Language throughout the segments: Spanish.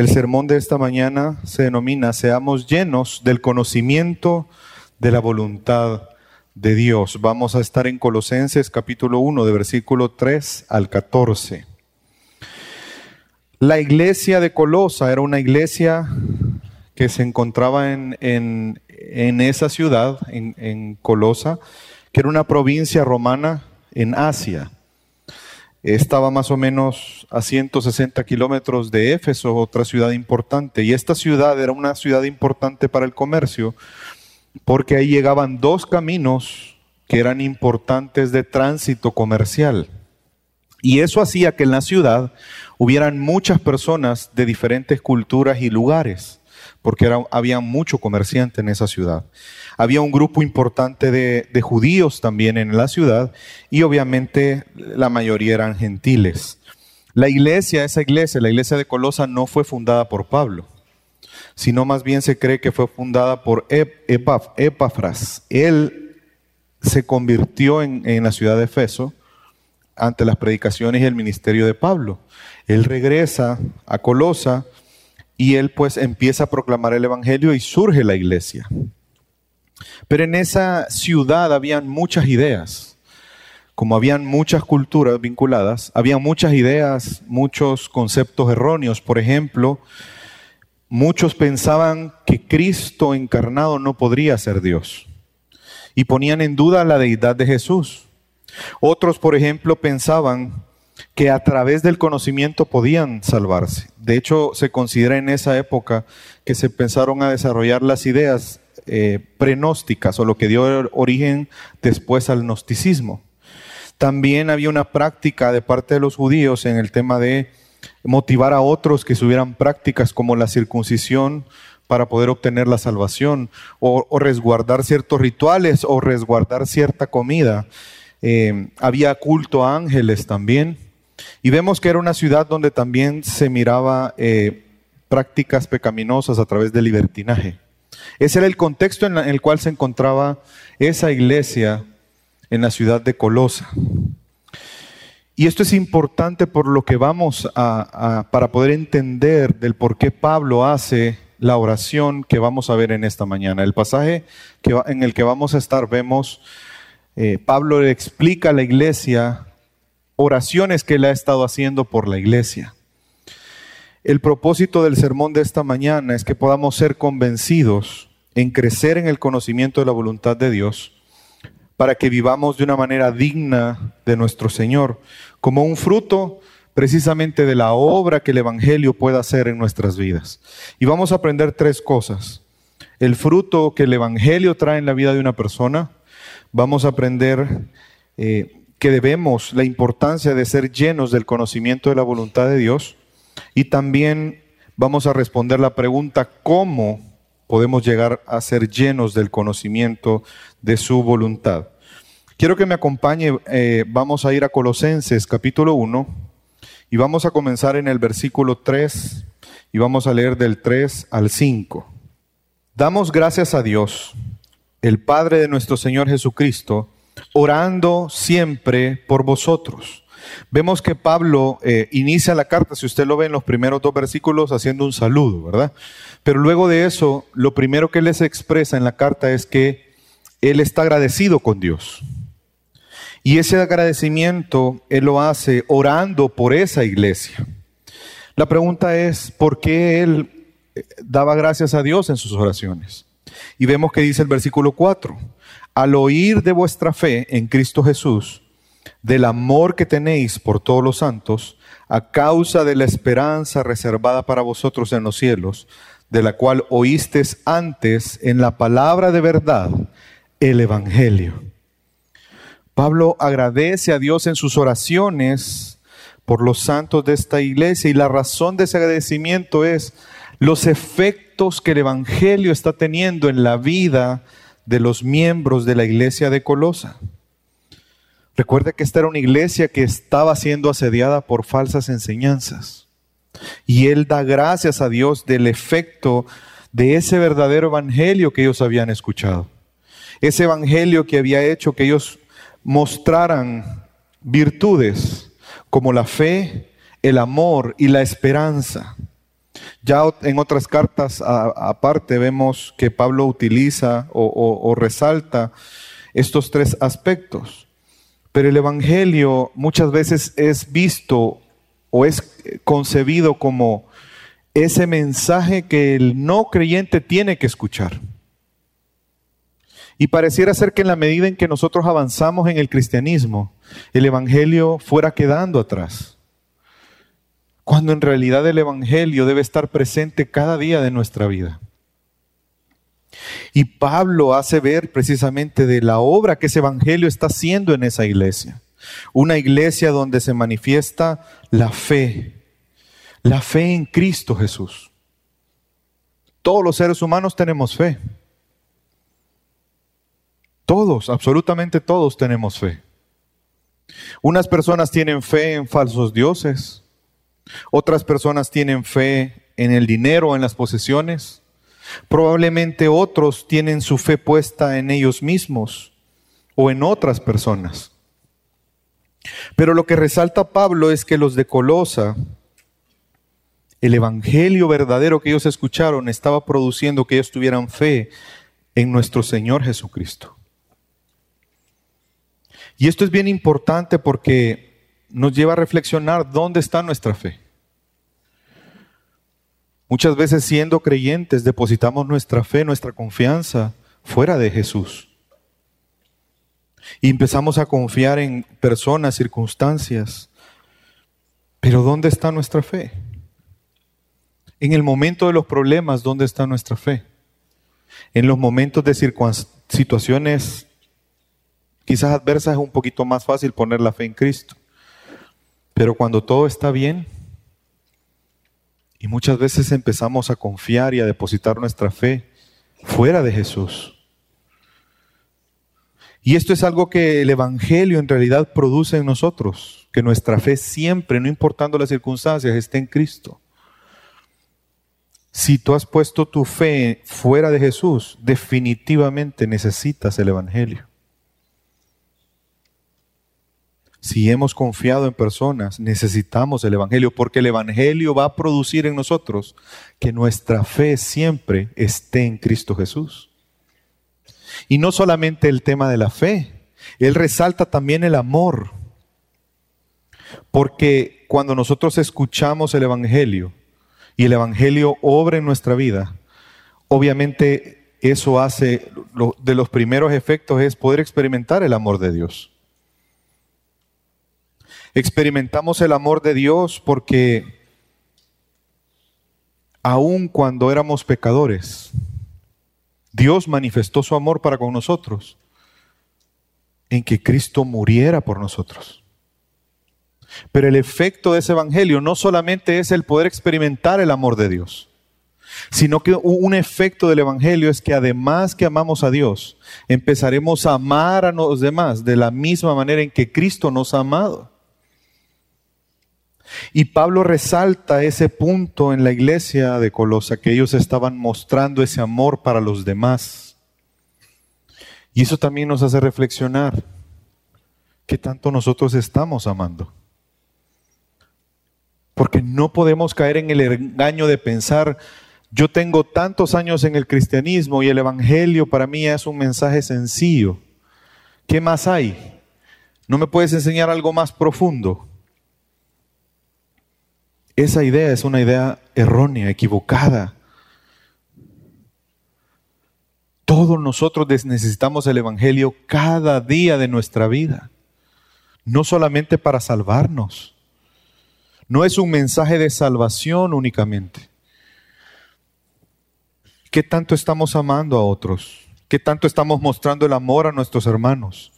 El sermón de esta mañana se denomina Seamos llenos del conocimiento de la voluntad de Dios. Vamos a estar en Colosenses capítulo 1, de versículo 3 al 14. La iglesia de Colosa era una iglesia que se encontraba en, en, esa ciudad, en Colosa, que era una provincia romana en Asia. Estaba más o menos a 160 kilómetros de Éfeso, otra ciudad importante. Y esta ciudad era una ciudad importante para el comercio porque ahí llegaban dos caminos que eran importantes de tránsito comercial. Y eso hacía que en la ciudad hubieran muchas personas de diferentes culturas y lugares, porque había mucho comerciante en esa ciudad. Había un grupo importante de, judíos también en la ciudad y obviamente la mayoría eran gentiles. La iglesia, esa iglesia, la iglesia de Colosa no fue fundada por Pablo, sino más bien se cree que fue fundada por Epafras. Él se convirtió en, en la ciudad de Efeso ante las predicaciones y el ministerio de Pablo. Él regresa a Colosa y él pues empieza a proclamar el Evangelio y surge la iglesia. Pero en esa ciudad habían muchas ideas. Como habían muchas culturas vinculadas, había muchas ideas, muchos conceptos erróneos. Por ejemplo, muchos pensaban que Cristo encarnado no podría ser Dios y ponían en duda la deidad de Jesús. Otros, por ejemplo, pensaban que a través del conocimiento podían salvarse. De hecho, se considera en esa época que se pensaron a desarrollar las ideas eh, prenósticas o lo que dio origen después al gnosticismo. También había una práctica de parte de los judíos en el tema de motivar a otros que subieran prácticas como la circuncisión para poder obtener la salvación o, resguardar ciertos rituales o resguardar cierta comida. Eh, había culto a ángeles también. Y vemos que era una ciudad donde también se miraba eh, prácticas pecaminosas a través del libertinaje. Ese era el contexto en, el cual se encontraba esa iglesia en la ciudad de Colosa. Y esto es importante por lo que vamos a, para poder entender del por qué Pablo hace la oración que vamos a ver en esta mañana. El pasaje que, en el que vamos a estar vemos, eh, Pablo le explica a la iglesia oraciones que él ha estado haciendo por la iglesia. El propósito del sermón de esta mañana es que podamos ser convencidos en crecer en el conocimiento de la voluntad de Dios para que vivamos de una manera digna de nuestro Señor, como un fruto precisamente de la obra que el Evangelio pueda hacer en nuestras vidas. Y vamos a aprender tres cosas. El fruto que el Evangelio trae en la vida de una persona, vamos a aprender eh, que debemos la importancia de ser llenos del conocimiento de la voluntad de Dios y también vamos a responder la pregunta cómo podemos llegar a ser llenos del conocimiento de su voluntad. Quiero que me acompañe, eh, vamos a ir a Colosenses capítulo 1 y vamos a comenzar en el versículo 3 y vamos a leer del 3 al 5. Damos gracias a Dios, el Padre de nuestro Señor Jesucristo, orando siempre por vosotros Vemos que Pablo eh, inicia la carta, si usted lo ve en los primeros dos versículos, haciendo un saludo, ¿verdad? Pero luego de eso, lo primero que les expresa en la carta es que él está agradecido con Dios. Y ese agradecimiento él lo hace orando por esa iglesia. La pregunta es, ¿por qué él eh, daba gracias a Dios en sus oraciones? Y vemos que dice el versículo 4, al oír de vuestra fe en Cristo Jesús, del amor que tenéis por todos los santos, a causa de la esperanza reservada para vosotros en los cielos, de la cual oísteis antes en la palabra de verdad, el Evangelio. Pablo agradece a Dios en sus oraciones por los santos de esta iglesia y la razón de ese agradecimiento es los efectos que el Evangelio está teniendo en la vida de los miembros de la iglesia de Colosa. Recuerde que esta era una iglesia que estaba siendo asediada por falsas enseñanzas. Y él da gracias a Dios del efecto de ese verdadero evangelio que ellos habían escuchado. Ese evangelio que había hecho que ellos mostraran virtudes como la fe, el amor y la esperanza. Ya en otras cartas aparte vemos que Pablo utiliza o resalta estos tres aspectos. Pero el Evangelio muchas veces es visto o es concebido como ese mensaje que el no creyente tiene que escuchar. Y pareciera ser que en la medida en que nosotros avanzamos en el cristianismo, el Evangelio fuera quedando atrás. Cuando en realidad el Evangelio debe estar presente cada día de nuestra vida. Y Pablo hace ver precisamente de la obra que ese Evangelio está haciendo en esa iglesia. Una iglesia donde se manifiesta la fe, la fe en Cristo Jesús. Todos los seres humanos tenemos fe. Todos, absolutamente todos tenemos fe. Unas personas tienen fe en falsos dioses, otras personas tienen fe en el dinero, en las posesiones, probablemente otros tienen su fe puesta en ellos mismos o en otras personas. Pero lo que resalta Pablo es que los de Colosa, el evangelio verdadero que ellos escucharon estaba produciendo que ellos tuvieran fe en nuestro Señor Jesucristo. Y esto es bien importante porque nos lleva a reflexionar dónde está nuestra fe. Muchas veces siendo creyentes depositamos nuestra fe, nuestra confianza fuera de Jesús. Y empezamos a confiar en personas, circunstancias. Pero ¿dónde está nuestra fe? En el momento de los problemas, ¿dónde está nuestra fe? En los momentos de situaciones quizás adversas es un poquito más fácil poner la fe en Cristo. Pero cuando todo está bien, y muchas veces empezamos a confiar y a depositar nuestra fe fuera de Jesús. Y esto es algo que el Evangelio en realidad produce en nosotros, que nuestra fe siempre, no importando las circunstancias, esté en Cristo. Si tú has puesto tu fe fuera de Jesús, definitivamente necesitas el Evangelio. Si hemos confiado en personas, necesitamos el Evangelio, porque el Evangelio va a producir en nosotros que nuestra fe siempre esté en Cristo Jesús. Y no solamente el tema de la fe, Él resalta también el amor. Porque cuando nosotros escuchamos el Evangelio y el Evangelio obra en nuestra vida, obviamente eso hace, de los primeros efectos es poder experimentar el amor de Dios. Experimentamos el amor de Dios porque aun cuando éramos pecadores, Dios manifestó su amor para con nosotros en que Cristo muriera por nosotros. Pero el efecto de ese evangelio no solamente es el poder experimentar el amor de Dios, sino que un efecto del evangelio es que además que amamos a Dios, empezaremos a amar a los demás de la misma manera en que Cristo nos ha amado. Y Pablo resalta ese punto en la iglesia de Colosa, que ellos estaban mostrando ese amor para los demás. Y eso también nos hace reflexionar qué tanto nosotros estamos amando. Porque no podemos caer en el engaño de pensar, yo tengo tantos años en el cristianismo y el Evangelio para mí es un mensaje sencillo. ¿Qué más hay? ¿No me puedes enseñar algo más profundo? Esa idea es una idea errónea, equivocada. Todos nosotros necesitamos el Evangelio cada día de nuestra vida, no solamente para salvarnos. No es un mensaje de salvación únicamente. ¿Qué tanto estamos amando a otros? ¿Qué tanto estamos mostrando el amor a nuestros hermanos?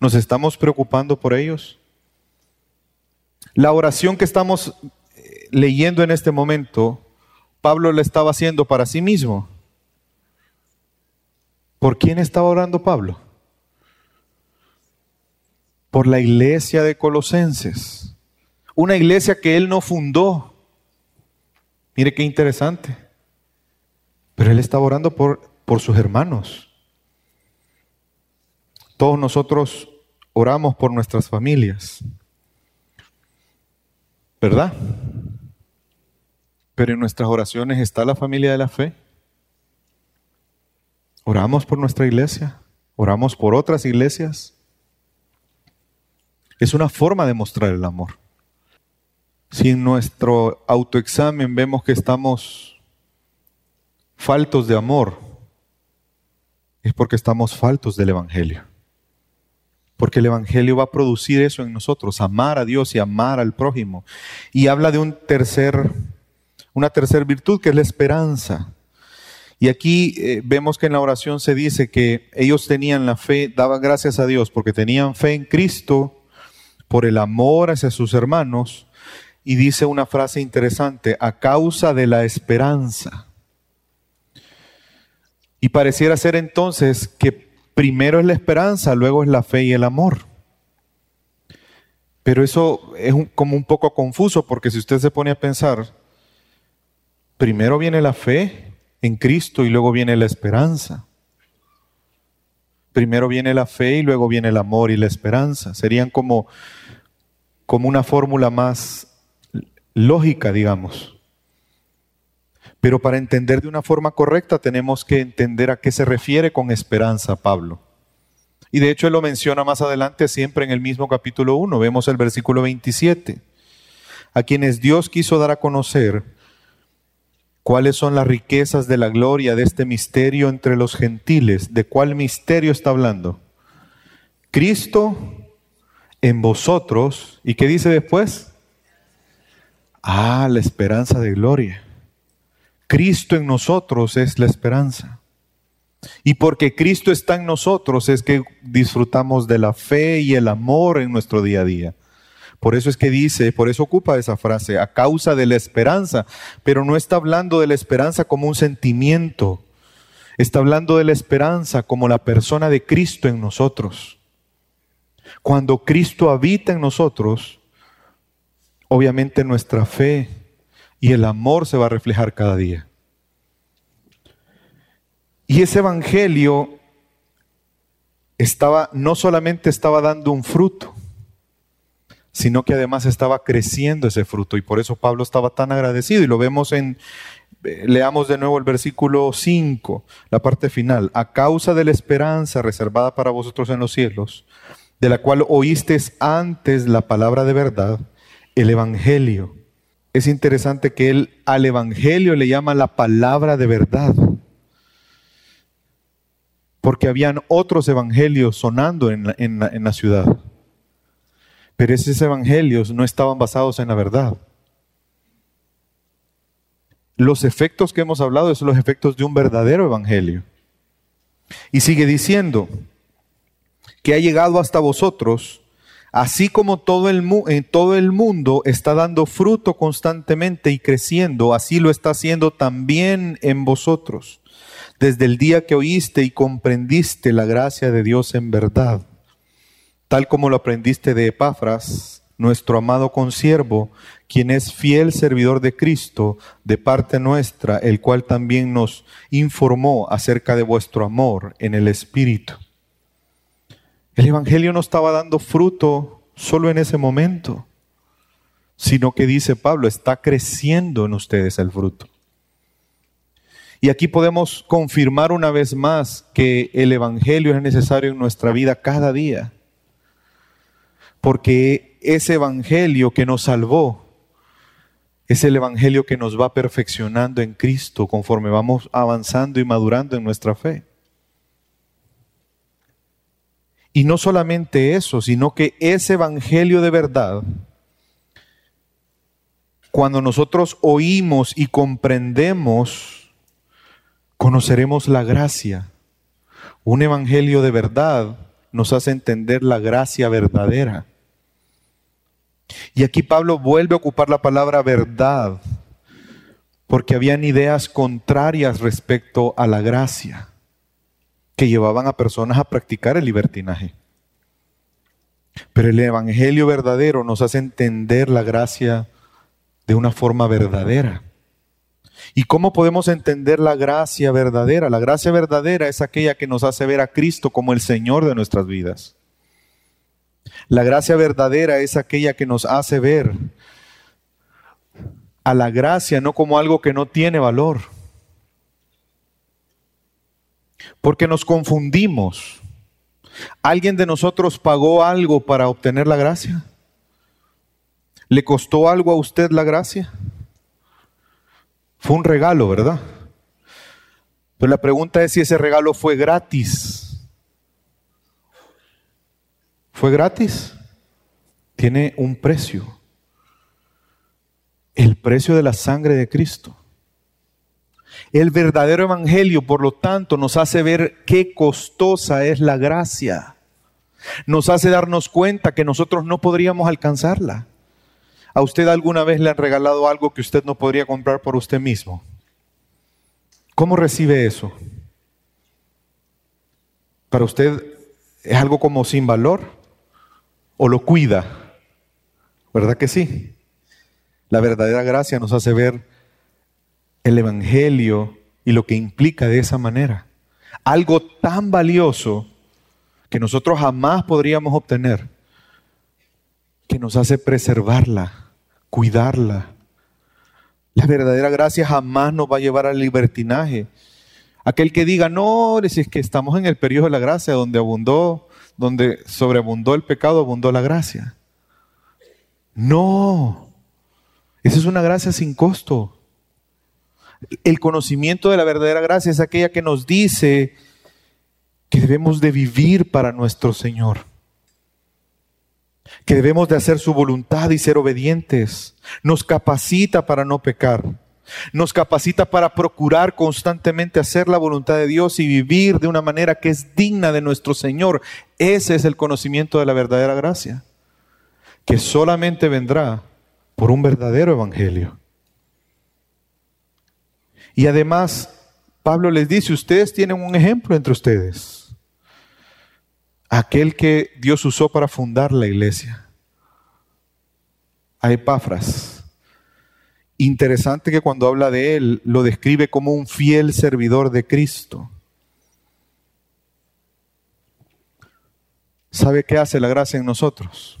¿Nos estamos preocupando por ellos? La oración que estamos leyendo en este momento, Pablo la estaba haciendo para sí mismo. ¿Por quién estaba orando Pablo? Por la iglesia de Colosenses. Una iglesia que él no fundó. Mire qué interesante. Pero él estaba orando por, por sus hermanos. Todos nosotros oramos por nuestras familias. ¿Verdad? Pero en nuestras oraciones está la familia de la fe. Oramos por nuestra iglesia, oramos por otras iglesias. Es una forma de mostrar el amor. Si en nuestro autoexamen vemos que estamos faltos de amor, es porque estamos faltos del Evangelio. Porque el Evangelio va a producir eso en nosotros, amar a Dios y amar al prójimo. Y habla de un tercer, una tercera virtud que es la esperanza. Y aquí eh, vemos que en la oración se dice que ellos tenían la fe, daban gracias a Dios porque tenían fe en Cristo por el amor hacia sus hermanos. Y dice una frase interesante, a causa de la esperanza. Y pareciera ser entonces que primero es la esperanza, luego es la fe y el amor. Pero eso es como un poco confuso porque si usted se pone a pensar, primero viene la fe en Cristo y luego viene la esperanza. Primero viene la fe y luego viene el amor y la esperanza. Serían como, como una fórmula más lógica, digamos. Pero para entender de una forma correcta tenemos que entender a qué se refiere con esperanza Pablo. Y de hecho él lo menciona más adelante siempre en el mismo capítulo 1. Vemos el versículo 27. A quienes Dios quiso dar a conocer cuáles son las riquezas de la gloria de este misterio entre los gentiles. ¿De cuál misterio está hablando? Cristo en vosotros. ¿Y qué dice después? Ah, la esperanza de gloria. Cristo en nosotros es la esperanza. Y porque Cristo está en nosotros es que disfrutamos de la fe y el amor en nuestro día a día. Por eso es que dice, por eso ocupa esa frase, a causa de la esperanza, pero no está hablando de la esperanza como un sentimiento, está hablando de la esperanza como la persona de Cristo en nosotros. Cuando Cristo habita en nosotros, obviamente nuestra fe y el amor se va a reflejar cada día. Y ese evangelio estaba no solamente estaba dando un fruto, sino que además estaba creciendo ese fruto y por eso Pablo estaba tan agradecido y lo vemos en eh, leamos de nuevo el versículo 5, la parte final, a causa de la esperanza reservada para vosotros en los cielos, de la cual oísteis antes la palabra de verdad, el evangelio es interesante que él al Evangelio le llama la palabra de verdad. Porque habían otros evangelios sonando en la, ciudad. Pero esos evangelios no estaban basados en la verdad. Los efectos que hemos hablado son los efectos de un verdadero evangelio. Y sigue diciendo que ha llegado hasta vosotros Así como todo el, en todo el mundo está dando fruto constantemente y creciendo, así lo está haciendo también en vosotros, desde el día que oíste y comprendiste la gracia de Dios en verdad, tal como lo aprendiste de Epafras, nuestro amado consiervo, quien es fiel servidor de Cristo de parte nuestra, el cual también nos informó acerca de vuestro amor en el Espíritu. El Evangelio no estaba dando fruto solo en ese momento, sino que dice Pablo, está creciendo en ustedes el fruto. Y aquí podemos confirmar una vez más que el Evangelio es necesario en nuestra vida cada día. Porque ese Evangelio que nos salvó es el Evangelio que nos va perfeccionando en Cristo conforme vamos avanzando y madurando en nuestra fe. Y no solamente eso, sino que ese evangelio de verdad, cuando nosotros oímos y comprendemos, conoceremos la gracia. Un evangelio de verdad nos hace entender la gracia verdadera. Y aquí Pablo vuelve a ocupar la palabra verdad, porque habían ideas contrarias respecto a la gracia que llevaban a personas a practicar el libertinaje. Pero el Evangelio verdadero nos hace entender la gracia de una forma verdadera. ¿Y cómo podemos entender la gracia verdadera? La gracia verdadera es aquella que nos hace ver a Cristo como el Señor de nuestras vidas. La gracia verdadera es aquella que nos hace ver a la gracia no como algo que no tiene valor. Porque nos confundimos. ¿Alguien de nosotros pagó algo para obtener la gracia? ¿Le costó algo a usted la gracia? Fue un regalo, ¿verdad? Pero la pregunta es si ese regalo fue gratis. ¿Fue gratis? Tiene un precio. El precio de la sangre de Cristo. El verdadero evangelio, por lo tanto, nos hace ver qué costosa es la gracia. Nos hace darnos cuenta que nosotros no podríamos alcanzarla. ¿A usted alguna vez le han regalado algo que usted no podría comprar por usted mismo? ¿Cómo recibe eso? ¿Para usted es algo como sin valor? ¿O lo cuida? ¿Verdad que sí? La verdadera gracia nos hace ver el Evangelio y lo que implica de esa manera. Algo tan valioso que nosotros jamás podríamos obtener, que nos hace preservarla cuidarla. La verdadera gracia jamás nos va a llevar al libertinaje. Aquel que diga, no, es que estamos en el periodo de la gracia, donde abundó, donde sobreabundó el pecado, abundó la gracia. No, esa es una gracia sin costo. El conocimiento de la verdadera gracia es aquella que nos dice que debemos de vivir para nuestro Señor que debemos de hacer su voluntad y ser obedientes. Nos capacita para no pecar. Nos capacita para procurar constantemente hacer la voluntad de Dios y vivir de una manera que es digna de nuestro Señor. Ese es el conocimiento de la verdadera gracia, que solamente vendrá por un verdadero evangelio. Y además, Pablo les dice, ustedes tienen un ejemplo entre ustedes aquel que Dios usó para fundar la iglesia, a Epafras. Interesante que cuando habla de él lo describe como un fiel servidor de Cristo. ¿Sabe qué hace la gracia en nosotros?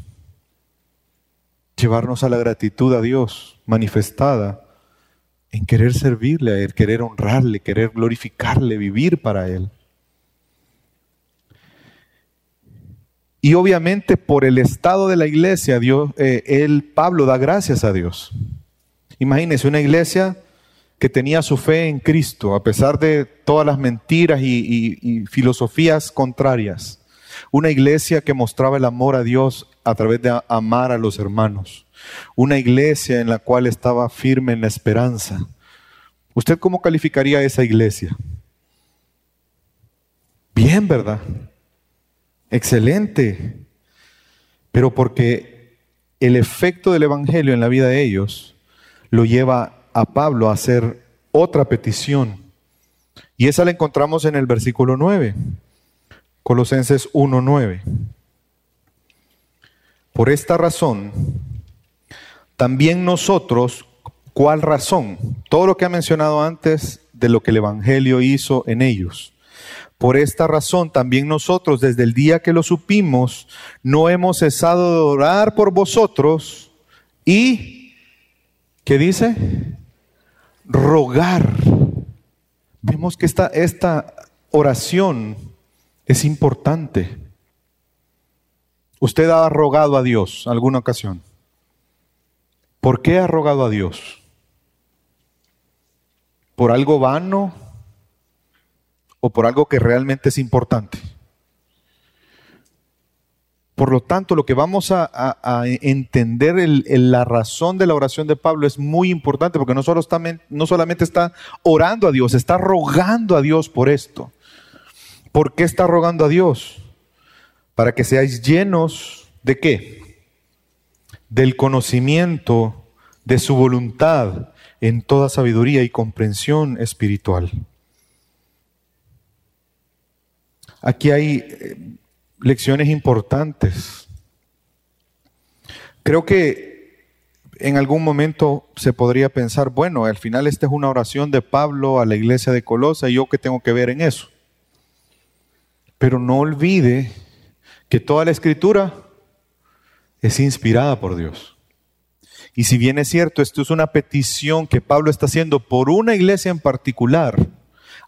Llevarnos a la gratitud a Dios manifestada en querer servirle a Él, querer honrarle, querer glorificarle, vivir para Él. Y obviamente por el estado de la iglesia, Dios, eh, él, Pablo, da gracias a Dios. Imagínense una iglesia que tenía su fe en Cristo, a pesar de todas las mentiras y, y filosofías contrarias. Una iglesia que mostraba el amor a Dios a través de amar a los hermanos. Una iglesia en la cual estaba firme en la esperanza. ¿Usted cómo calificaría esa iglesia? Bien, ¿verdad? excelente, pero porque el efecto del Evangelio en la vida de ellos lo lleva a Pablo a hacer otra petición. Y esa la encontramos en el versículo 9, Colosenses 1.9. Por esta razón, también nosotros, ¿cuál razón? Todo lo que ha mencionado antes de lo que el Evangelio hizo en ellos. Por esta razón también nosotros desde el día que lo supimos no hemos cesado de orar por vosotros y, ¿qué dice? Rogar. Vemos que esta, esta oración es importante. Usted ha rogado a Dios alguna ocasión. ¿Por qué ha rogado a Dios? ¿Por algo vano? o por algo que realmente es importante. Por lo tanto, lo que vamos a, entender la razón de la oración de Pablo es muy importante porque no, solo está, no solamente está orando a Dios, está rogando a Dios por esto. ¿Por qué está rogando a Dios? Para que seáis llenos de qué? Del conocimiento de su voluntad en toda sabiduría y comprensión espiritual. Aquí hay eh, lecciones importantes. Creo que en algún momento se podría pensar, bueno, al final esta es una oración de Pablo a la iglesia de Colosa y yo qué tengo que ver en eso. Pero no olvide que toda la escritura es inspirada por Dios. Y si bien es cierto, esto es una petición que Pablo está haciendo por una iglesia en particular,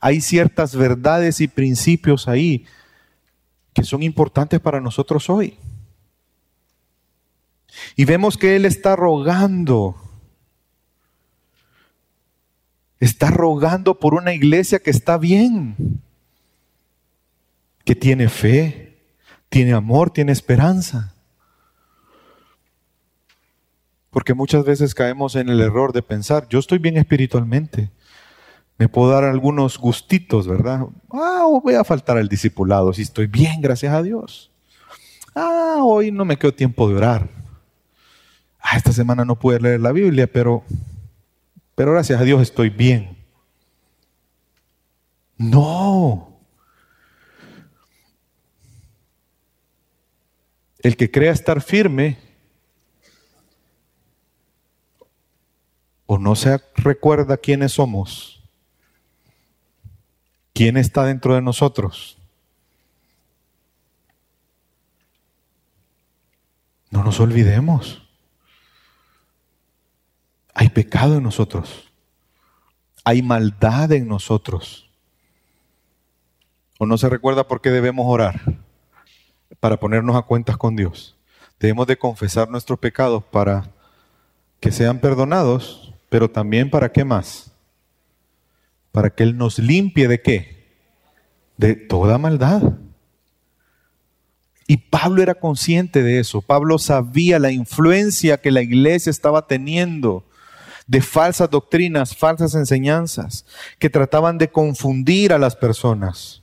hay ciertas verdades y principios ahí que son importantes para nosotros hoy. Y vemos que Él está rogando, está rogando por una iglesia que está bien, que tiene fe, tiene amor, tiene esperanza. Porque muchas veces caemos en el error de pensar, yo estoy bien espiritualmente, me puedo dar algunos gustitos, ¿verdad? Ah, voy a faltar al discipulado si estoy bien, gracias a Dios. Ah, hoy no me quedo tiempo de orar. Ah, esta semana no pude leer la Biblia, pero, pero gracias a Dios estoy bien. No. El que crea estar firme o no se recuerda quiénes somos, quién está dentro de nosotros. No nos olvidemos. Hay pecado en nosotros. Hay maldad en nosotros. ¿O no se recuerda por qué debemos orar? Para ponernos a cuentas con Dios. Debemos de confesar nuestros pecados para que sean perdonados pero también para qué más? Para que Él nos limpie de qué? De toda maldad. Y Pablo era consciente de eso. Pablo sabía la influencia que la iglesia estaba teniendo de falsas doctrinas, falsas enseñanzas, que trataban de confundir a las personas.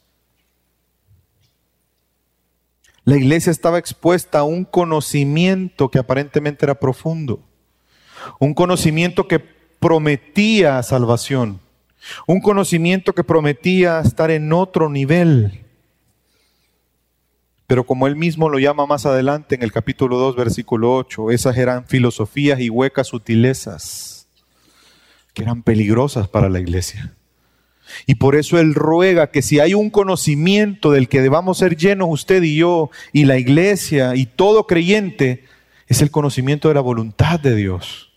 La iglesia estaba expuesta a un conocimiento que aparentemente era profundo, un conocimiento que prometía salvación, un conocimiento que prometía estar en otro nivel. Pero como él mismo lo llama más adelante en el capítulo 2, versículo 8, esas eran filosofías y huecas sutilezas que eran peligrosas para la iglesia. Y por eso él ruega que si hay un conocimiento del que debamos ser llenos usted y yo y la iglesia y todo creyente, es el conocimiento de la voluntad de Dios.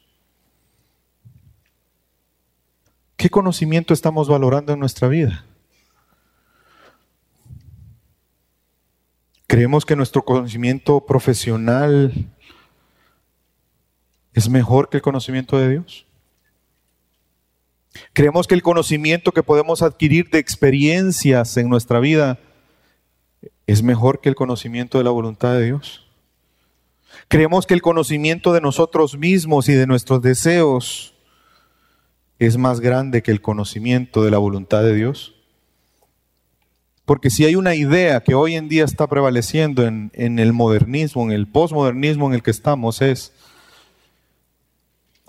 ¿Qué conocimiento estamos valorando en nuestra vida? ¿Creemos que nuestro conocimiento profesional es mejor que el conocimiento de Dios? ¿Creemos que el conocimiento que podemos adquirir de experiencias en nuestra vida es mejor que el conocimiento de la voluntad de Dios? ¿Creemos que el conocimiento de nosotros mismos y de nuestros deseos es más grande que el conocimiento de la voluntad de Dios? Porque si hay una idea que hoy en día está prevaleciendo en, el modernismo, en el posmodernismo en el que estamos, es,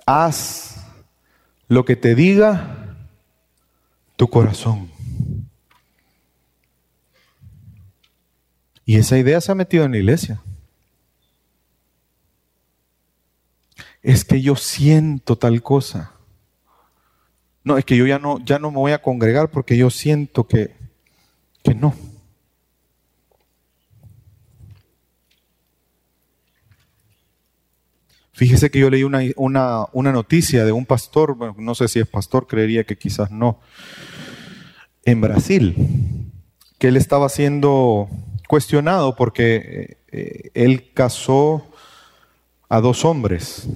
haz lo que te diga tu corazón. Y esa idea se ha metido en la iglesia. Es que yo siento tal cosa. No, es que yo ya no, ya no me voy a congregar porque yo siento que, que no. Fíjese que yo leí una, una, noticia de un pastor, no sé si es pastor, creería que quizás no, en Brasil, que él estaba siendo cuestionado porque eh, él casó a dos hombres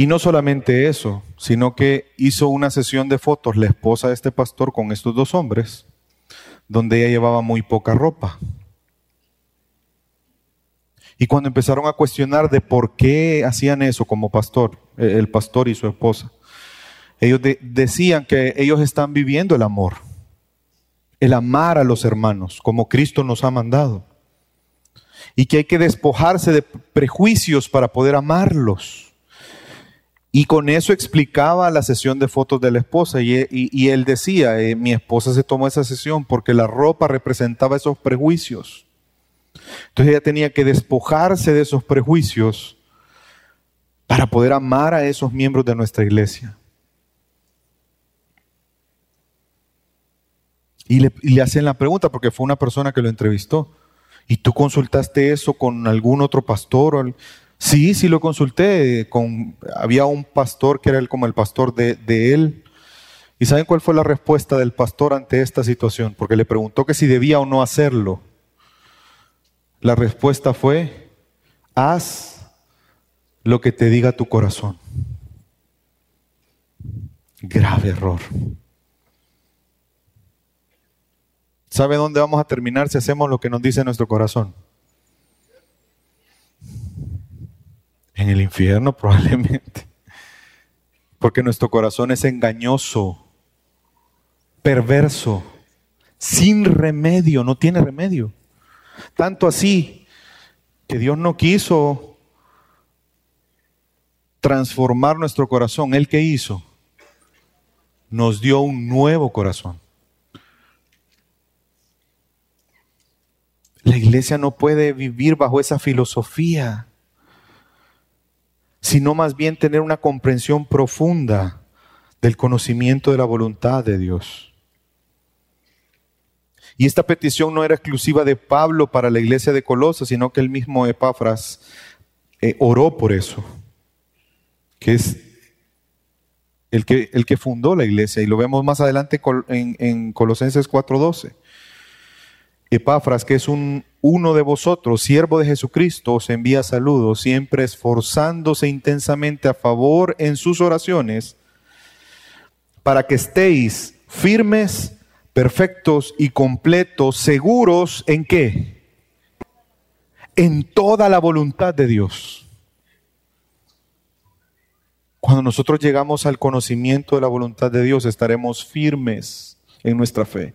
y no solamente eso, sino que hizo una sesión de fotos la esposa de este pastor con estos dos hombres, donde ella llevaba muy poca ropa. Y cuando empezaron a cuestionar de por qué hacían eso como pastor, eh, el pastor y su esposa, ellos decían que ellos están viviendo el amor, el amar a los hermanos, como Cristo nos ha mandado. Y que hay que despojarse de prejuicios para poder amarlos. Y con eso explicaba la sesión de fotos de la esposa. Y, él decía, eh, mi esposa se tomó esa sesión porque la ropa representaba esos prejuicios. Entonces ella tenía que despojarse de esos prejuicios para poder amar a esos miembros de nuestra iglesia. Y le, y hacen la pregunta, porque fue una persona que lo entrevistó. ¿Y tú consultaste eso con algún otro pastor? Sí, sí lo consulté. Con, había un pastor que era como el pastor de, de él. ¿Y saben cuál fue la respuesta del pastor ante esta situación? Porque le preguntó que si debía o no hacerlo. La respuesta fue, haz lo que te diga tu corazón. Grave error. ¿Sabe dónde vamos a terminar si hacemos lo que nos dice nuestro corazón? En el infierno probablemente. Porque nuestro corazón es engañoso, perverso, sin remedio, no tiene remedio. Tanto así que Dios no quiso transformar nuestro corazón. ¿Él que hizo? Nos dio un nuevo corazón. La iglesia no puede vivir bajo esa filosofía, sino más bien tener una comprensión profunda del conocimiento de la voluntad de Dios. Y esta petición no era exclusiva de Pablo para la iglesia de Colosa, sino que el mismo Epafras eh, oró por eso, que es el que, el que fundó la iglesia, y lo vemos más adelante en, en Colosenses 4:12. Epafras, que es un, uno de vosotros, siervo de Jesucristo, os envía saludos, siempre esforzándose intensamente a favor en sus oraciones, para que estéis firmes, perfectos y completos, seguros en qué? En toda la voluntad de Dios. Cuando nosotros llegamos al conocimiento de la voluntad de Dios, estaremos firmes en nuestra fe.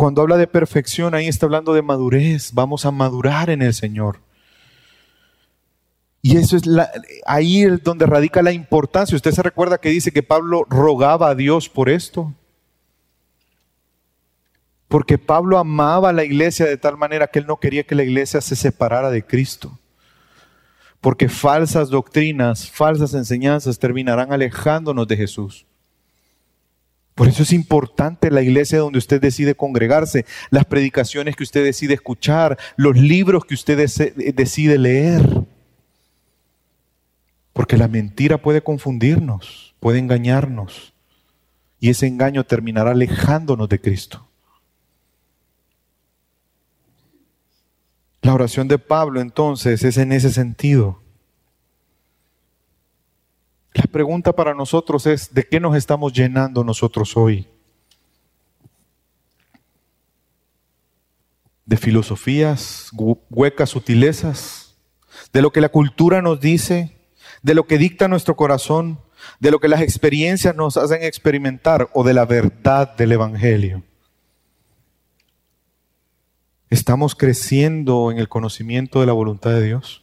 Cuando habla de perfección, ahí está hablando de madurez. Vamos a madurar en el Señor. Y eso es la, ahí es donde radica la importancia. Usted se recuerda que dice que Pablo rogaba a Dios por esto. Porque Pablo amaba a la iglesia de tal manera que él no quería que la iglesia se separara de Cristo. Porque falsas doctrinas, falsas enseñanzas terminarán alejándonos de Jesús. Por eso es importante la iglesia donde usted decide congregarse, las predicaciones que usted decide escuchar, los libros que usted decide leer. Porque la mentira puede confundirnos, puede engañarnos. Y ese engaño terminará alejándonos de Cristo. La oración de Pablo entonces es en ese sentido. La pregunta para nosotros es, ¿de qué nos estamos llenando nosotros hoy? ¿De filosofías, huecas sutilezas? ¿De lo que la cultura nos dice? ¿De lo que dicta nuestro corazón? ¿De lo que las experiencias nos hacen experimentar? ¿O de la verdad del Evangelio? ¿Estamos creciendo en el conocimiento de la voluntad de Dios?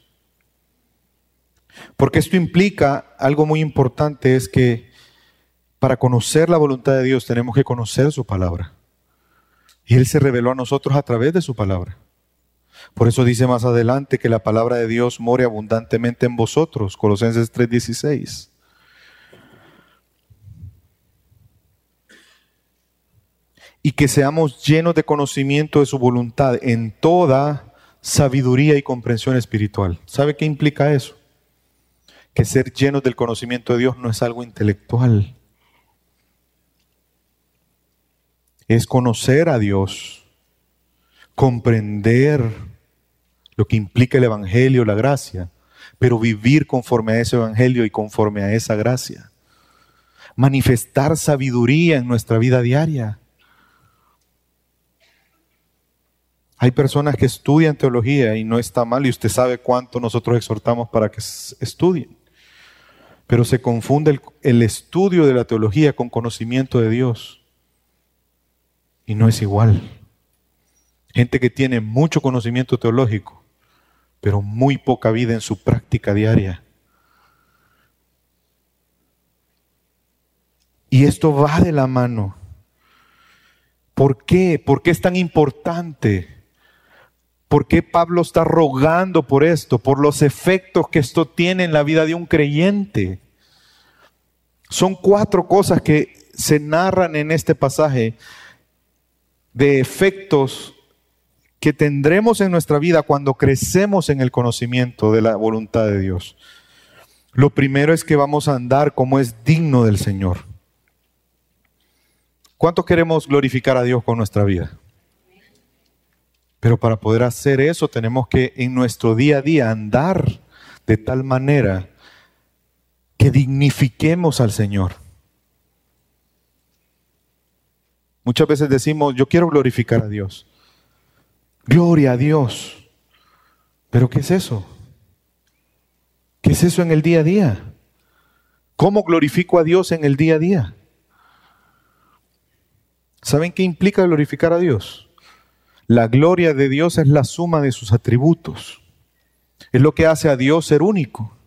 Porque esto implica algo muy importante, es que para conocer la voluntad de Dios tenemos que conocer su palabra. Y Él se reveló a nosotros a través de su palabra. Por eso dice más adelante que la palabra de Dios more abundantemente en vosotros, Colosenses 3:16. Y que seamos llenos de conocimiento de su voluntad en toda sabiduría y comprensión espiritual. ¿Sabe qué implica eso? Que ser llenos del conocimiento de Dios no es algo intelectual. Es conocer a Dios, comprender lo que implica el Evangelio, la gracia, pero vivir conforme a ese Evangelio y conforme a esa gracia. Manifestar sabiduría en nuestra vida diaria. Hay personas que estudian teología y no está mal y usted sabe cuánto nosotros exhortamos para que estudien. Pero se confunde el, estudio de la teología con conocimiento de Dios. Y no es igual. Gente que tiene mucho conocimiento teológico, pero muy poca vida en su práctica diaria. Y esto va de la mano. ¿Por qué? ¿Por qué es tan importante? ¿Por qué Pablo está rogando por esto? Por los efectos que esto tiene en la vida de un creyente. Son cuatro cosas que se narran en este pasaje de efectos que tendremos en nuestra vida cuando crecemos en el conocimiento de la voluntad de Dios. Lo primero es que vamos a andar como es digno del Señor. ¿Cuánto queremos glorificar a Dios con nuestra vida? Pero para poder hacer eso tenemos que en nuestro día a día andar de tal manera que dignifiquemos al Señor. Muchas veces decimos, yo quiero glorificar a Dios. Gloria a Dios. Pero ¿qué es eso? ¿Qué es eso en el día a día? ¿Cómo glorifico a Dios en el día a día? ¿Saben qué implica glorificar a Dios? La gloria de Dios es la suma de sus atributos. Es lo que hace a Dios ser único.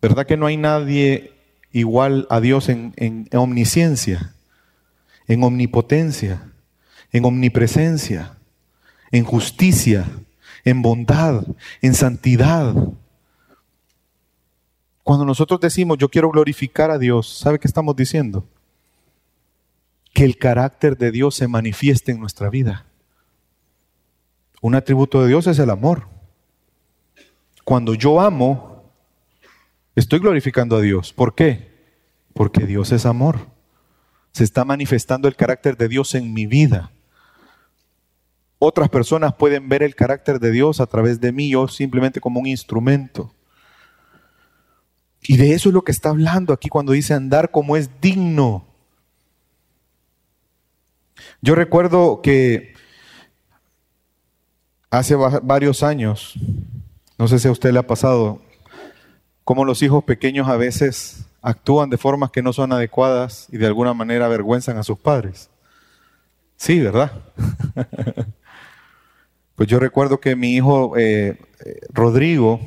¿Verdad que no hay nadie igual a Dios en, en omnisciencia, en omnipotencia, en omnipresencia, en justicia, en bondad, en santidad? Cuando nosotros decimos yo quiero glorificar a Dios, ¿sabe qué estamos diciendo? Que el carácter de Dios se manifieste en nuestra vida. Un atributo de Dios es el amor. Cuando yo amo, estoy glorificando a Dios. ¿Por qué? Porque Dios es amor. Se está manifestando el carácter de Dios en mi vida. Otras personas pueden ver el carácter de Dios a través de mí, yo simplemente como un instrumento. Y de eso es lo que está hablando aquí cuando dice andar como es digno. Yo recuerdo que hace varios años, no sé si a usted le ha pasado, como los hijos pequeños a veces actúan de formas que no son adecuadas y de alguna manera avergüenzan a sus padres. Sí, ¿verdad? pues yo recuerdo que mi hijo eh, eh, Rodrigo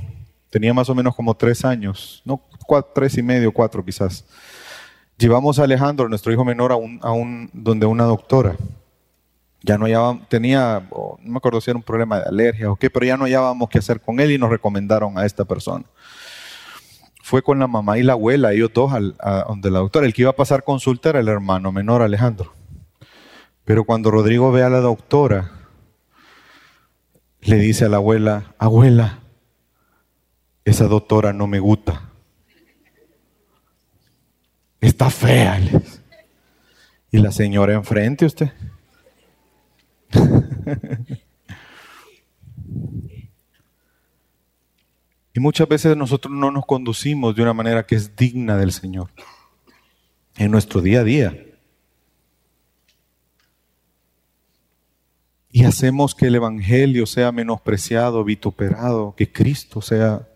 tenía más o menos como tres años, no, tres y medio, cuatro quizás. Llevamos a Alejandro, nuestro hijo menor, a un, donde una doctora ya no hallábamos, tenía, no me acuerdo si era un problema de alergia o qué, pero ya no hallábamos qué hacer con él y nos recomendaron a esta persona. Fue con la mamá y la abuela, ellos dos, al, a donde la doctora. El que iba a pasar consulta era el hermano menor Alejandro. Pero cuando Rodrigo ve a la doctora, le dice a la abuela, abuela, esa doctora no me gusta. Está fea. Y la señora enfrente usted. y muchas veces nosotros no nos conducimos de una manera que es digna del Señor en nuestro día a día. Y hacemos que el Evangelio sea menospreciado, vituperado, que Cristo sea...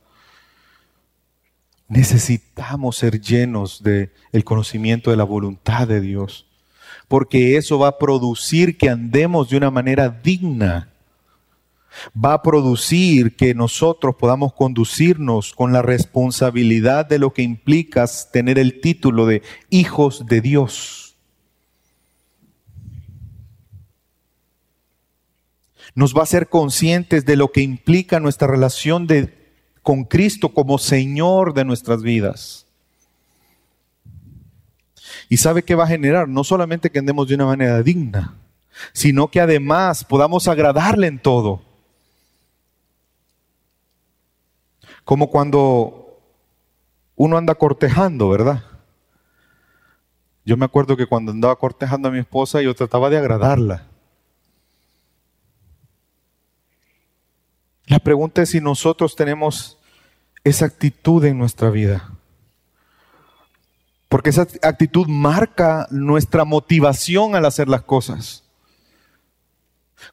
Necesitamos ser llenos del el conocimiento de la voluntad de Dios porque eso va a producir que andemos de una manera digna. Va a producir que nosotros podamos conducirnos con la responsabilidad de lo que implica tener el título de hijos de Dios. Nos va a hacer conscientes de lo que implica nuestra relación de, con Cristo como Señor de nuestras vidas. ¿Y sabe qué va a generar? No solamente que andemos de una manera digna, sino que además podamos agradarle en todo. Como cuando uno anda cortejando, ¿verdad? Yo me acuerdo que cuando andaba cortejando a mi esposa yo trataba de agradarla. La pregunta es si nosotros tenemos esa actitud en nuestra vida. Porque esa actitud marca nuestra motivación al hacer las cosas.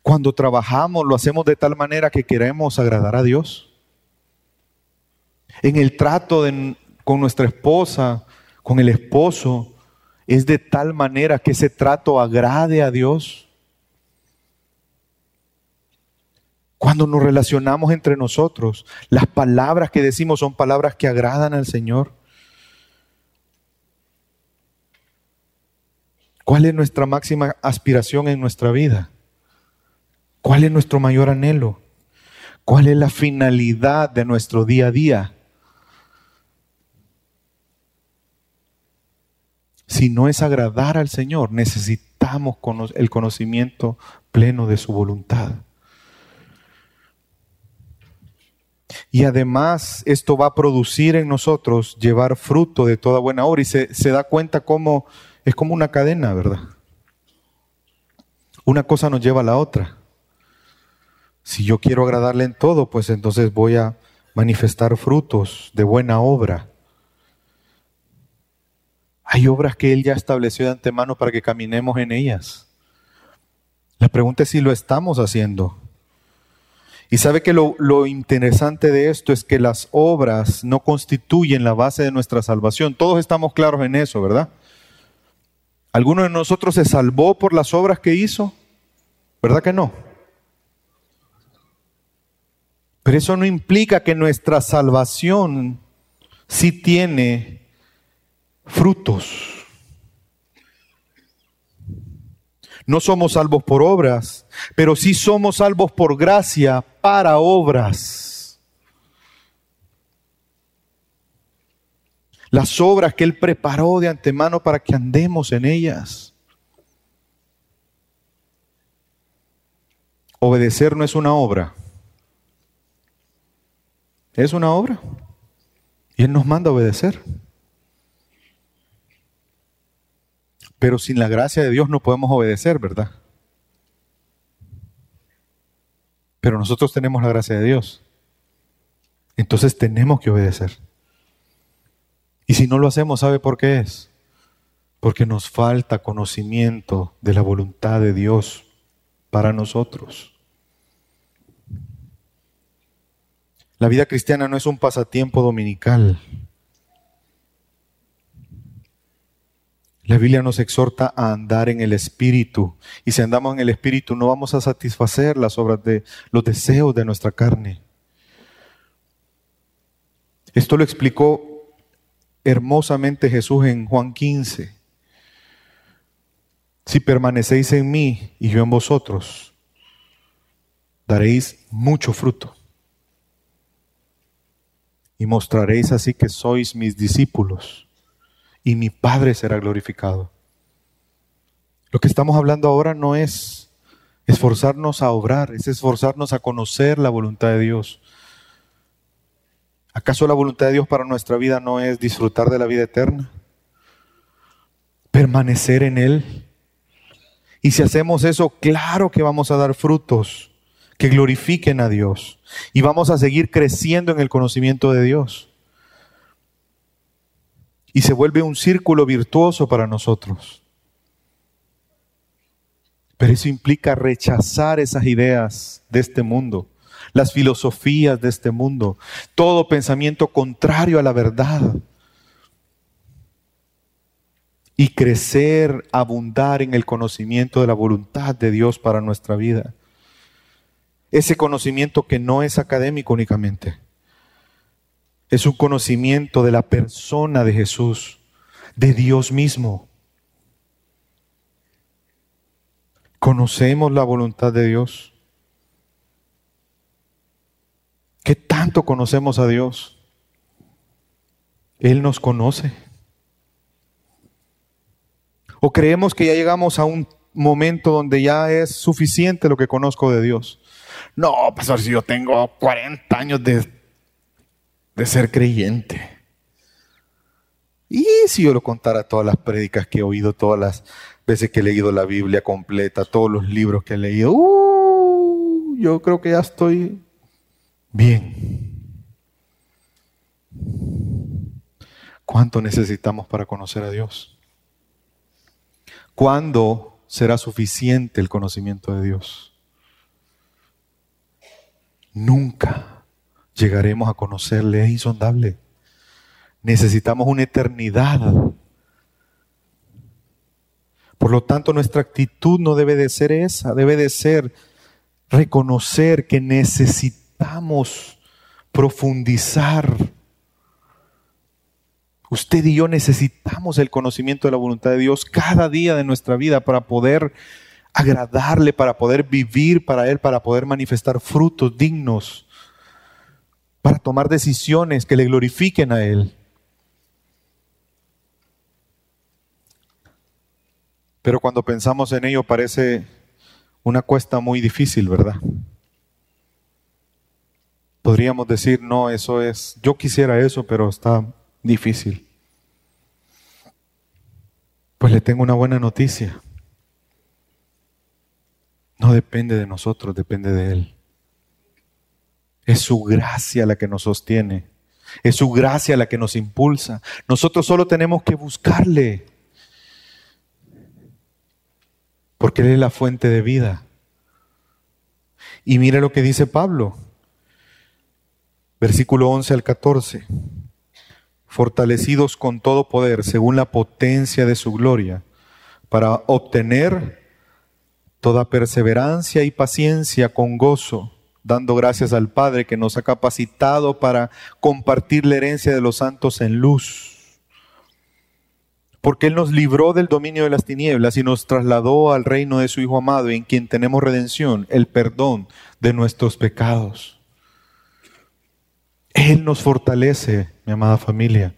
Cuando trabajamos lo hacemos de tal manera que queremos agradar a Dios. En el trato con nuestra esposa, con el esposo, es de tal manera que ese trato agrade a Dios. Cuando nos relacionamos entre nosotros, las palabras que decimos son palabras que agradan al Señor. ¿Cuál es nuestra máxima aspiración en nuestra vida? ¿Cuál es nuestro mayor anhelo? ¿Cuál es la finalidad de nuestro día a día? Si no es agradar al Señor, necesitamos el conocimiento pleno de su voluntad. Y además esto va a producir en nosotros llevar fruto de toda buena obra y se, se da cuenta cómo es como una cadena, ¿verdad? Una cosa nos lleva a la otra. Si yo quiero agradarle en todo, pues entonces voy a manifestar frutos de buena obra. Hay obras que Él ya estableció de antemano para que caminemos en ellas. La pregunta es si lo estamos haciendo. Y sabe que lo, lo, interesante de esto es que las obras no constituyen la base de nuestra salvación. Todos estamos claros en eso, ¿verdad? ¿Alguno de nosotros se salvó por las obras que hizo? ¿Verdad que no? Pero eso no implica que nuestra salvación sí tiene frutos. No somos salvos por obras, pero sí somos salvos por gracia para obras. Las obras que Él preparó de antemano para que andemos en ellas. Obedecer no es una obra. Es una obra. Y Él nos manda a obedecer. Pero sin la gracia de Dios no podemos obedecer, ¿verdad? Pero nosotros tenemos la gracia de Dios. Entonces tenemos que obedecer. Y si no lo hacemos, ¿sabe por qué es? Porque nos falta conocimiento de la voluntad de Dios para nosotros. La vida cristiana no es un pasatiempo dominical. La Biblia nos exhorta a andar en el Espíritu. Y si andamos en el Espíritu no vamos a satisfacer las obras de los deseos de nuestra carne. Esto lo explicó hermosamente Jesús en Juan 15. Si permanecéis en mí y yo en vosotros, daréis mucho fruto y mostraréis así que sois mis discípulos y mi Padre será glorificado. Lo que estamos hablando ahora no es esforzarnos a obrar, es esforzarnos a conocer la voluntad de Dios. ¿Acaso la voluntad de Dios para nuestra vida no es disfrutar de la vida eterna? Permanecer en Él. Y si hacemos eso, claro que vamos a dar frutos que glorifiquen a Dios. Y vamos a seguir creciendo en el conocimiento de Dios. Y se vuelve un círculo virtuoso para nosotros. Pero eso implica rechazar esas ideas de este mundo, las filosofías de este mundo, todo pensamiento contrario a la verdad. Y crecer, abundar en el conocimiento de la voluntad de Dios para nuestra vida ese conocimiento que no es académico únicamente. Es un conocimiento de la persona de Jesús, de Dios mismo. ¿Conocemos la voluntad de Dios? ¿Qué tanto conocemos a Dios? Él nos conoce. ¿O creemos que ya llegamos a un momento donde ya es suficiente lo que conozco de Dios? No, pastor, si yo tengo 40 años de, de ser creyente. Y si yo lo contara todas las prédicas que he oído, todas las veces que he leído la Biblia completa, todos los libros que he leído, uh, yo creo que ya estoy bien. ¿Cuánto necesitamos para conocer a Dios? ¿Cuándo será suficiente el conocimiento de Dios? nunca llegaremos a conocerle, es insondable. Necesitamos una eternidad. Por lo tanto, nuestra actitud no debe de ser esa, debe de ser reconocer que necesitamos profundizar. Usted y yo necesitamos el conocimiento de la voluntad de Dios cada día de nuestra vida para poder agradarle, para poder vivir para Él, para poder manifestar frutos dignos, para tomar decisiones que le glorifiquen a Él. Pero cuando pensamos en ello parece una cuesta muy difícil, ¿verdad? Podríamos decir, no, eso es, yo quisiera eso, pero está difícil. Pues le tengo una buena noticia. No depende de nosotros, depende de Él. Es su gracia la que nos sostiene. Es su gracia la que nos impulsa. Nosotros solo tenemos que buscarle. Porque Él es la fuente de vida. Y mire lo que dice Pablo. Versículo 11 al 14. Fortalecidos con todo poder, según la potencia de su gloria, para obtener toda perseverancia y paciencia con gozo dando gracias al Padre que nos ha capacitado para compartir la herencia de los santos en luz. Porque Él nos libró del dominio de las tinieblas y nos trasladó al reino de su Hijo amado, en quien tenemos redención, el perdón de nuestros pecados. Él nos fortalece, mi amada familia.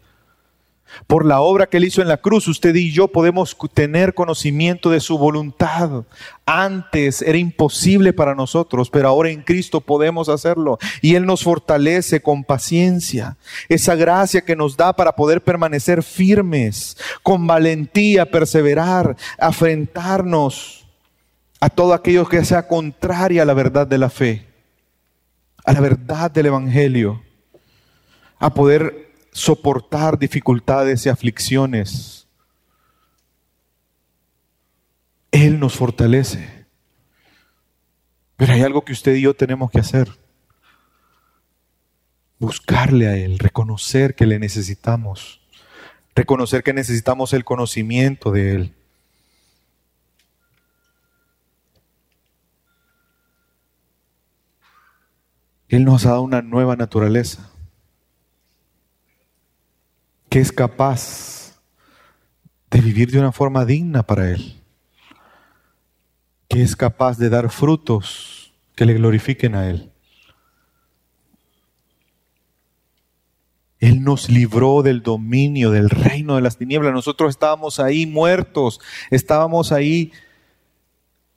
Por la obra que Él hizo en la cruz, usted y yo podemos tener conocimiento de su voluntad. Antes era imposible para nosotros, pero ahora en Cristo podemos hacerlo. Y Él nos fortalece con paciencia. Esa gracia que nos da para poder permanecer firmes, con valentía, perseverar, afrentarnos a todo aquello que sea contraria a la verdad de la fe, a la verdad del Evangelio, a poder soportar dificultades y aflicciones. Él nos fortalece. Pero hay algo que usted y yo tenemos que hacer. Buscarle a Él, reconocer que le necesitamos, reconocer que necesitamos el conocimiento de Él. Él nos ha dado una nueva naturaleza que es capaz de vivir de una forma digna para Él, que es capaz de dar frutos que le glorifiquen a Él. Él nos libró del dominio, del reino de las tinieblas. Nosotros estábamos ahí muertos, estábamos ahí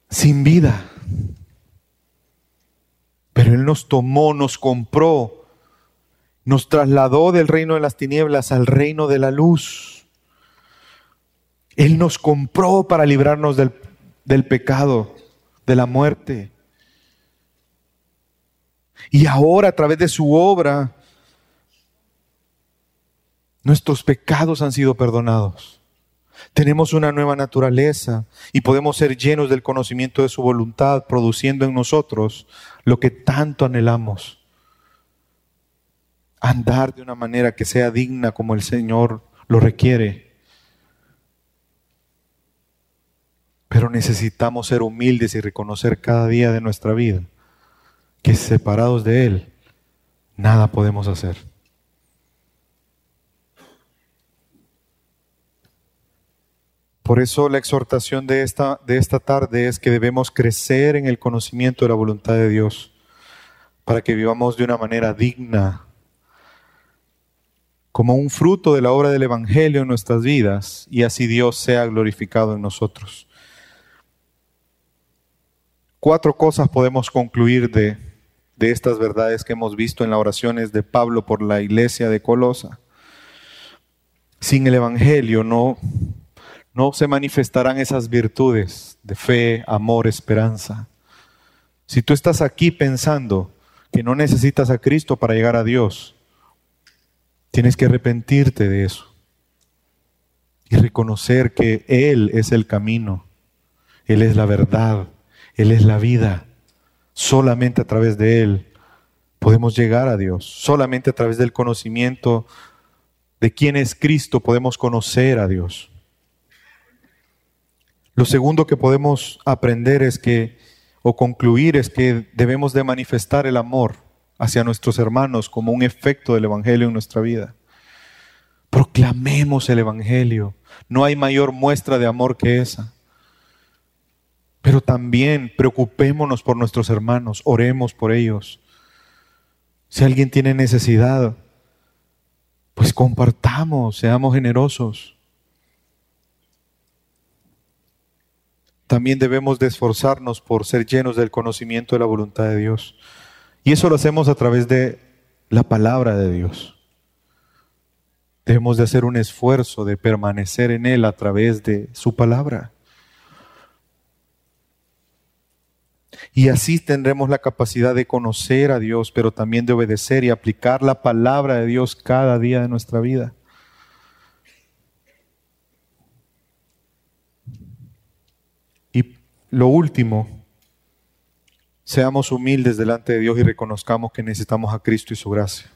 sin vida. Pero Él nos tomó, nos compró nos trasladó del reino de las tinieblas al reino de la luz. Él nos compró para librarnos del, del pecado, de la muerte. Y ahora a través de su obra, nuestros pecados han sido perdonados. Tenemos una nueva naturaleza y podemos ser llenos del conocimiento de su voluntad, produciendo en nosotros lo que tanto anhelamos andar de una manera que sea digna como el Señor lo requiere. Pero necesitamos ser humildes y reconocer cada día de nuestra vida que separados de Él, nada podemos hacer. Por eso la exhortación de esta, de esta tarde es que debemos crecer en el conocimiento de la voluntad de Dios para que vivamos de una manera digna como un fruto de la obra del Evangelio en nuestras vidas y así Dios sea glorificado en nosotros. Cuatro cosas podemos concluir de, de estas verdades que hemos visto en las oraciones de Pablo por la iglesia de Colosa. Sin el Evangelio no, no se manifestarán esas virtudes de fe, amor, esperanza. Si tú estás aquí pensando que no necesitas a Cristo para llegar a Dios, Tienes que arrepentirte de eso y reconocer que Él es el camino, Él es la verdad, Él es la vida. Solamente a través de Él podemos llegar a Dios. Solamente a través del conocimiento de quién es Cristo podemos conocer a Dios. Lo segundo que podemos aprender es que, o concluir, es que debemos de manifestar el amor hacia nuestros hermanos como un efecto del Evangelio en nuestra vida. Proclamemos el Evangelio. No hay mayor muestra de amor que esa. Pero también preocupémonos por nuestros hermanos, oremos por ellos. Si alguien tiene necesidad, pues compartamos, seamos generosos. también debemos de esforzarnos por ser llenos del conocimiento de la voluntad de Dios. Y eso lo hacemos a través de la palabra de Dios. Debemos de hacer un esfuerzo de permanecer en Él a través de su palabra. Y así tendremos la capacidad de conocer a Dios, pero también de obedecer y aplicar la palabra de Dios cada día de nuestra vida. Y lo último, seamos humildes delante de Dios y reconozcamos que necesitamos a Cristo y su gracia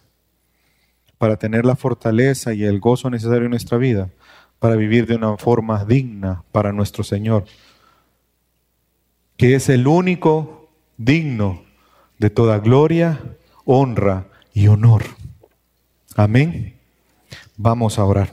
para tener la fortaleza y el gozo necesario en nuestra vida, para vivir de una forma digna para nuestro Señor que es el único digno de toda gloria, honra y honor. Amén. Vamos a orar.